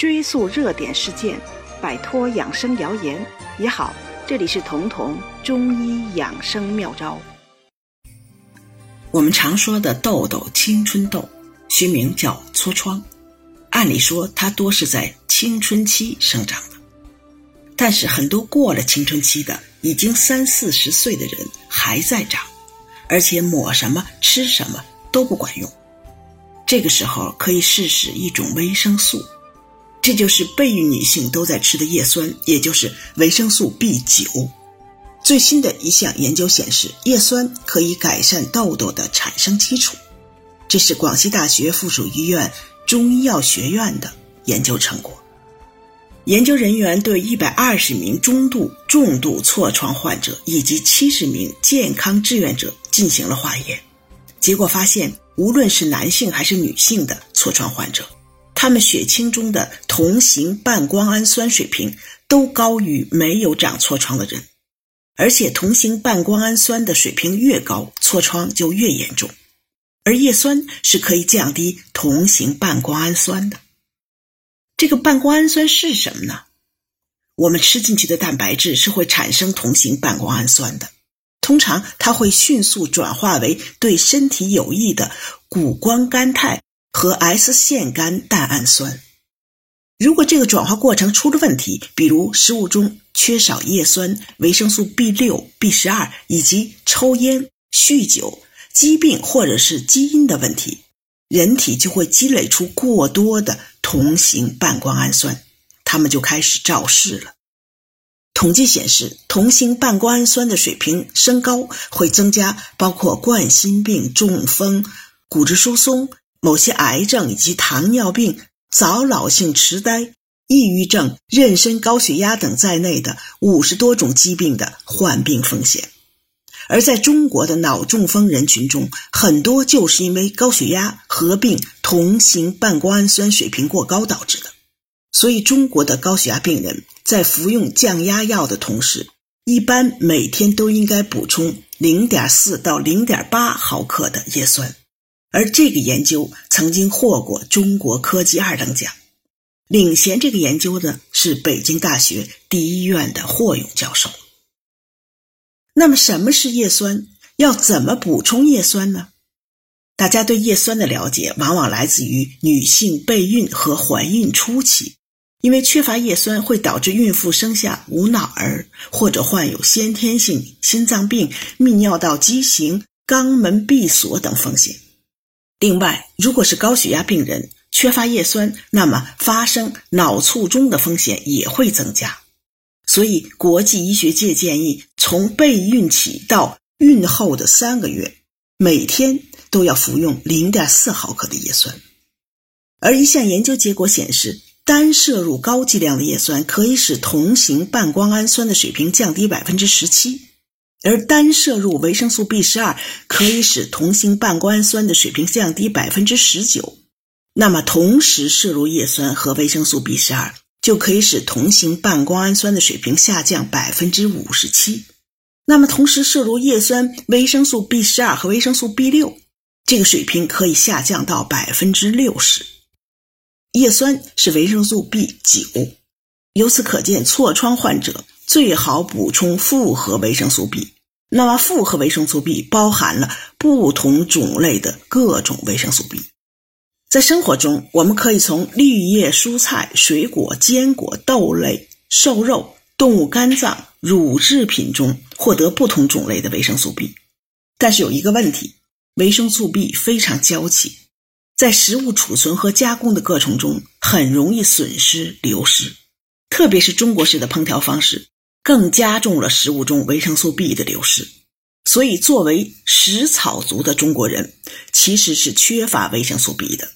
追溯热点事件，摆脱养生谣言也好。这里是彤彤中医养生妙招。我们常说的痘痘、青春痘，学名叫痤疮，按理说它多是在青春期生长的，但是很多过了青春期的，已经三四十岁的人还在长，而且抹什么、吃什么都不管用。这个时候可以试试一种维生素，这就是备孕女性都在吃的叶酸，也就是维生素 B 九。最新的一项研究显示，叶酸可以改善痘痘的产生基础。这是广西大学附属医院中医药学院的研究成果。研究人员对一百二十名中度、重度痤疮患者以及七十名健康志愿者进行了化验，结果发现。无论是男性还是女性的痤疮患者，他们血清中的同型半胱氨酸水平都高于没有长痤疮的人，而且同型半胱氨酸的水平越高，痤疮就越严重。而叶酸是可以降低同型半胱氨酸的。这个半胱氨酸是什么呢？我们吃进去的蛋白质是会产生同型半胱氨酸的。通常它会迅速转化为对身体有益的谷胱甘肽和 S 腺苷蛋氨酸。如果这个转化过程出了问题，比如食物中缺少叶酸、维生素 B 六、B 十二，以及抽烟、酗酒、疾病或者是基因的问题，人体就会积累出过多的同型半胱氨酸，它们就开始肇事了。统计显示，同型半胱氨酸的水平升高会增加包括冠心病、中风、骨质疏松、某些癌症以及糖尿病、早老性痴呆、抑郁症、妊娠高血压等在内的五十多种疾病的患病风险。而在中国的脑中风人群中，很多就是因为高血压合并同型半胱氨酸水平过高导致的。所以，中国的高血压病人在服用降压药的同时，一般每天都应该补充零点四到零点八毫克的叶酸。而这个研究曾经获过中国科技二等奖。领衔这个研究的是北京大学第一医院的霍勇教授。那么，什么是叶酸？要怎么补充叶酸呢？大家对叶酸的了解往往来自于女性备孕和怀孕初期。因为缺乏叶酸会导致孕妇生下无脑儿，或者患有先天性心脏病、泌尿道畸形、肛门闭锁等风险。另外，如果是高血压病人缺乏叶酸，那么发生脑卒中的风险也会增加。所以，国际医学界建议，从备孕起到孕后的三个月，每天都要服用零点四毫克的叶酸。而一项研究结果显示。单摄入高剂量的叶酸，可以使同型半胱氨酸的水平降低百分之十七，而单摄入维生素 B 十二可以使同型半胱氨酸的水平降低百分之十九。那么，同时摄入叶酸和维生素 B 十二，就可以使同型半胱氨酸的水平下降百分之五十七。那么，同时摄入叶酸、维生素 B 十二和维生素 B 六，这个水平可以下降到百分之六十。叶酸是维生素 B 九，由此可见，痤疮患者最好补充复合维生素 B。那么，复合维生素 B 包含了不同种类的各种维生素 B。在生活中，我们可以从绿叶蔬菜、水果、坚果、豆类、瘦肉、动物肝脏、乳制品中获得不同种类的维生素 B。但是有一个问题，维生素 B 非常娇气。在食物储存和加工的过程中，很容易损失流失，特别是中国式的烹调方式，更加重了食物中维生素 B 的流失。所以，作为食草族的中国人，其实是缺乏维生素 B 的。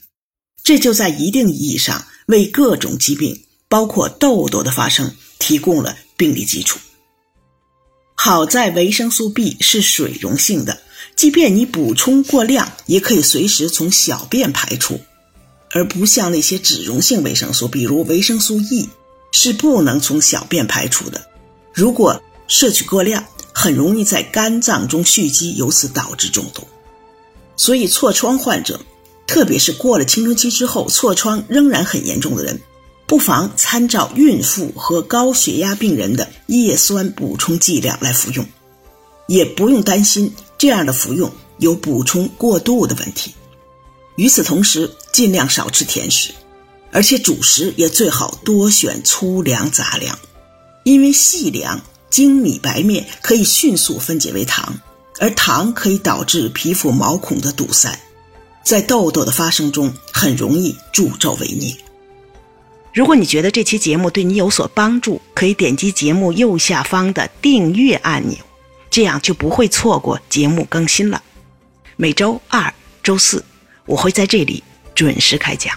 这就在一定意义上为各种疾病，包括痘痘的发生，提供了病理基础。好在维生素 B 是水溶性的。即便你补充过量，也可以随时从小便排出，而不像那些脂溶性维生素，比如维生素 E，是不能从小便排出的。如果摄取过量，很容易在肝脏中蓄积，由此导致中毒。所以，痤疮患者，特别是过了青春期之后，痤疮仍然很严重的人，不妨参照孕妇和高血压病人的叶酸补充剂量来服用，也不用担心这样的服用有补充过度的问题。与此同时，尽量少吃甜食，而且主食也最好多选粗粮杂粮，因为细粮、精米白面可以迅速分解为糖，而糖可以导致皮肤毛孔的堵塞，在痘痘的发生中很容易助纣为虐。如果你觉得这期节目对你有所帮助，可以点击节目右下方的订阅按钮，这样就不会错过节目更新了。每周二、周四，我会在这里准时开讲。